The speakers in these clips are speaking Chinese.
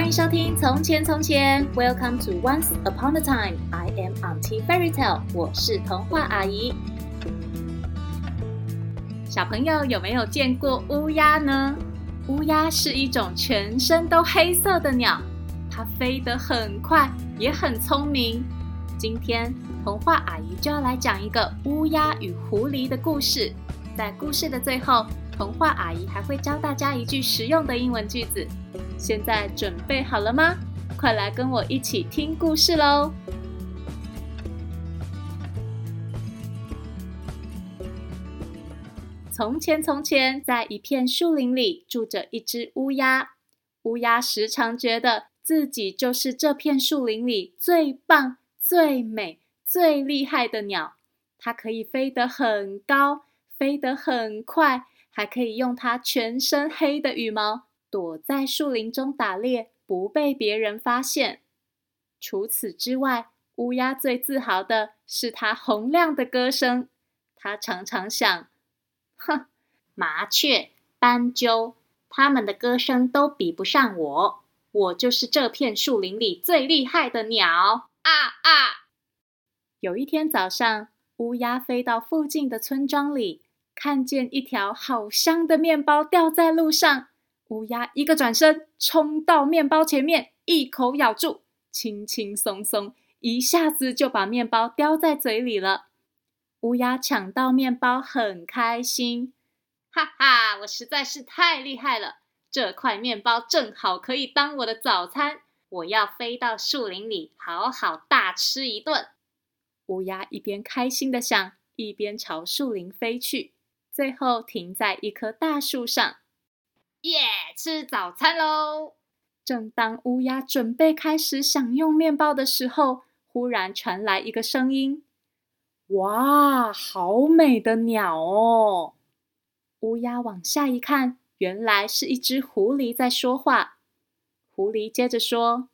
欢迎收听《从前从前》，Welcome to Once Upon a Time。I am Auntie Fairy Tale，我是童话阿姨。小朋友有没有见过乌鸦呢？乌鸦是一种全身都黑色的鸟，它飞得很快，也很聪明。今天童话阿姨就要来讲一个乌鸦与狐狸的故事。在故事的最后，童话阿姨还会教大家一句实用的英文句子。现在准备好了吗？快来跟我一起听故事喽！从前，从前，在一片树林里住着一只乌鸦。乌鸦时常觉得自己就是这片树林里最棒、最美、最厉害的鸟。它可以飞得很高，飞得很快，还可以用它全身黑的羽毛。躲在树林中打猎，不被别人发现。除此之外，乌鸦最自豪的是它洪亮的歌声。它常常想：哼，麻雀、斑鸠，它们的歌声都比不上我。我就是这片树林里最厉害的鸟！啊啊！有一天早上，乌鸦飞到附近的村庄里，看见一条好香的面包掉在路上。乌鸦一个转身，冲到面包前面，一口咬住，轻轻松松，一下子就把面包叼在嘴里了。乌鸦抢到面包，很开心，哈哈！我实在是太厉害了，这块面包正好可以当我的早餐。我要飞到树林里，好好大吃一顿。乌鸦一边开心的想，一边朝树林飞去，最后停在一棵大树上。耶！Yeah, 吃早餐喽！正当乌鸦准备开始享用面包的时候，忽然传来一个声音：“哇，好美的鸟哦！”乌鸦往下一看，原来是一只狐狸在说话。狐狸接着说：“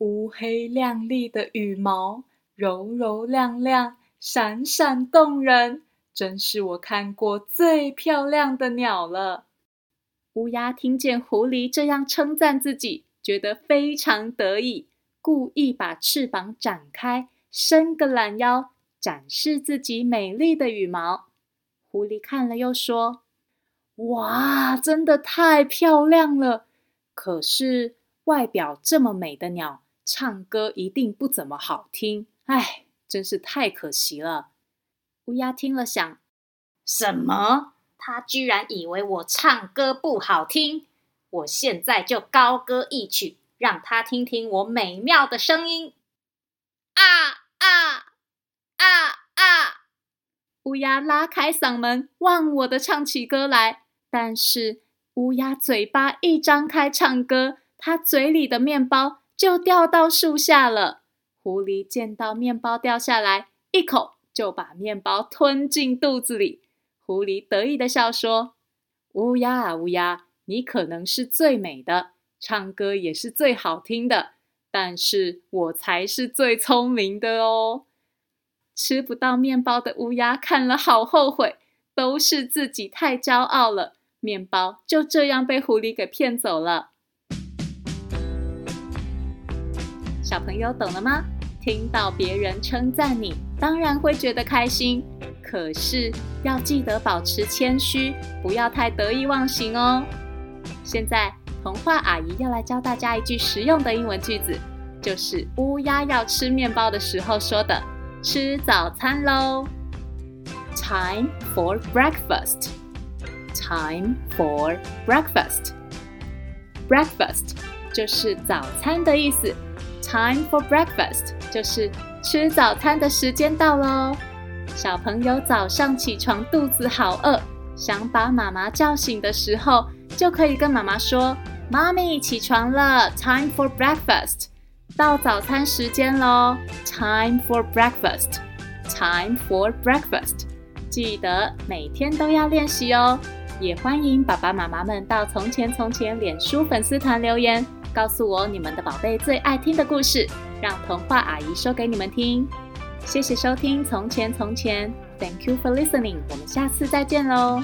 乌黑亮丽的羽毛，柔柔亮亮，闪闪动人，真是我看过最漂亮的鸟了。”乌鸦听见狐狸这样称赞自己，觉得非常得意，故意把翅膀展开，伸个懒腰，展示自己美丽的羽毛。狐狸看了又说：“哇，真的太漂亮了！可是外表这么美的鸟，唱歌一定不怎么好听。哎，真是太可惜了。”乌鸦听了想：“什么？”他居然以为我唱歌不好听，我现在就高歌一曲，让他听听我美妙的声音！啊啊啊啊！乌鸦拉开嗓门，忘我的唱起歌来。但是乌鸦嘴巴一张开唱歌，它嘴里的面包就掉到树下了。狐狸见到面包掉下来，一口就把面包吞进肚子里。狐狸得意的笑说：“乌鸦啊，乌鸦，你可能是最美的，唱歌也是最好听的，但是我才是最聪明的哦。”吃不到面包的乌鸦看了好后悔，都是自己太骄傲了，面包就这样被狐狸给骗走了。小朋友懂了吗？听到别人称赞你，当然会觉得开心。可是要记得保持谦虚，不要太得意忘形哦。现在童话阿姨要来教大家一句实用的英文句子，就是乌鸦要吃面包的时候说的：“吃早餐喽。” Time for breakfast. Time for breakfast. Breakfast 就是早餐的意思。Time for breakfast 就是吃早餐的时间到喽。小朋友早上起床肚子好饿，想把妈妈叫醒的时候，就可以跟妈妈说：“妈咪起床了，Time for breakfast，到早餐时间喽，Time for breakfast，Time for breakfast。”记得每天都要练习哦。也欢迎爸爸妈妈们到“从前从前”脸书粉丝团留言，告诉我你们的宝贝最爱听的故事，让童话阿姨说给你们听。谢谢收听《从前从前》，Thank you for listening。我们下次再见喽。